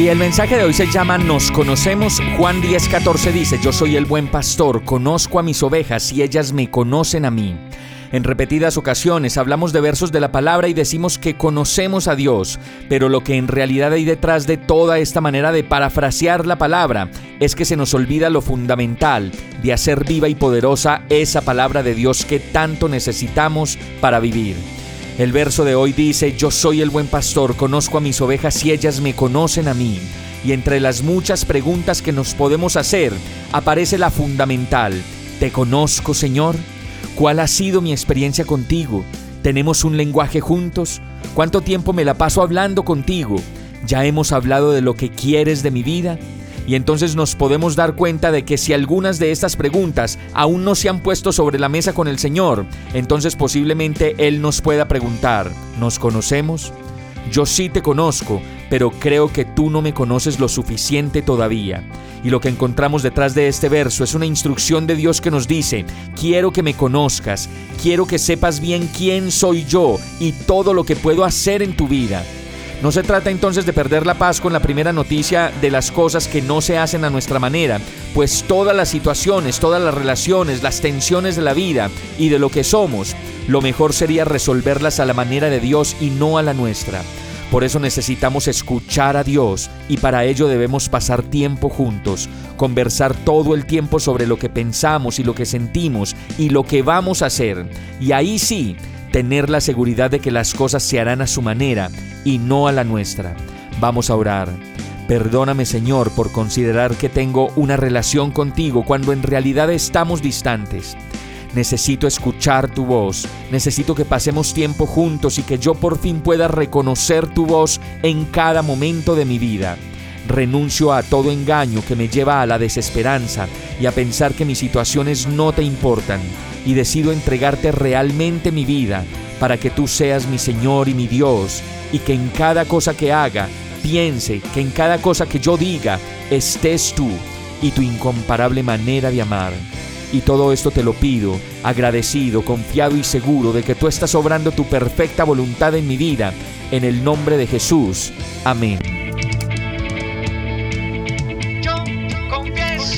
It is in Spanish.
Y el mensaje de hoy se llama Nos conocemos. Juan 10:14 dice, Yo soy el buen pastor, conozco a mis ovejas y ellas me conocen a mí. En repetidas ocasiones hablamos de versos de la palabra y decimos que conocemos a Dios, pero lo que en realidad hay detrás de toda esta manera de parafrasear la palabra es que se nos olvida lo fundamental de hacer viva y poderosa esa palabra de Dios que tanto necesitamos para vivir. El verso de hoy dice, yo soy el buen pastor, conozco a mis ovejas y ellas me conocen a mí. Y entre las muchas preguntas que nos podemos hacer, aparece la fundamental, ¿te conozco Señor? ¿Cuál ha sido mi experiencia contigo? ¿Tenemos un lenguaje juntos? ¿Cuánto tiempo me la paso hablando contigo? ¿Ya hemos hablado de lo que quieres de mi vida? Y entonces nos podemos dar cuenta de que si algunas de estas preguntas aún no se han puesto sobre la mesa con el Señor, entonces posiblemente Él nos pueda preguntar, ¿nos conocemos? Yo sí te conozco, pero creo que tú no me conoces lo suficiente todavía. Y lo que encontramos detrás de este verso es una instrucción de Dios que nos dice, quiero que me conozcas, quiero que sepas bien quién soy yo y todo lo que puedo hacer en tu vida. No se trata entonces de perder la paz con la primera noticia de las cosas que no se hacen a nuestra manera, pues todas las situaciones, todas las relaciones, las tensiones de la vida y de lo que somos, lo mejor sería resolverlas a la manera de Dios y no a la nuestra. Por eso necesitamos escuchar a Dios y para ello debemos pasar tiempo juntos, conversar todo el tiempo sobre lo que pensamos y lo que sentimos y lo que vamos a hacer. Y ahí sí, tener la seguridad de que las cosas se harán a su manera y no a la nuestra. Vamos a orar. Perdóname Señor por considerar que tengo una relación contigo cuando en realidad estamos distantes. Necesito escuchar tu voz, necesito que pasemos tiempo juntos y que yo por fin pueda reconocer tu voz en cada momento de mi vida. Renuncio a todo engaño que me lleva a la desesperanza y a pensar que mis situaciones no te importan y decido entregarte realmente mi vida para que tú seas mi Señor y mi Dios y que en cada cosa que haga, piense que en cada cosa que yo diga, estés tú y tu incomparable manera de amar. Y todo esto te lo pido, agradecido, confiado y seguro de que tú estás obrando tu perfecta voluntad en mi vida, en el nombre de Jesús. Amén.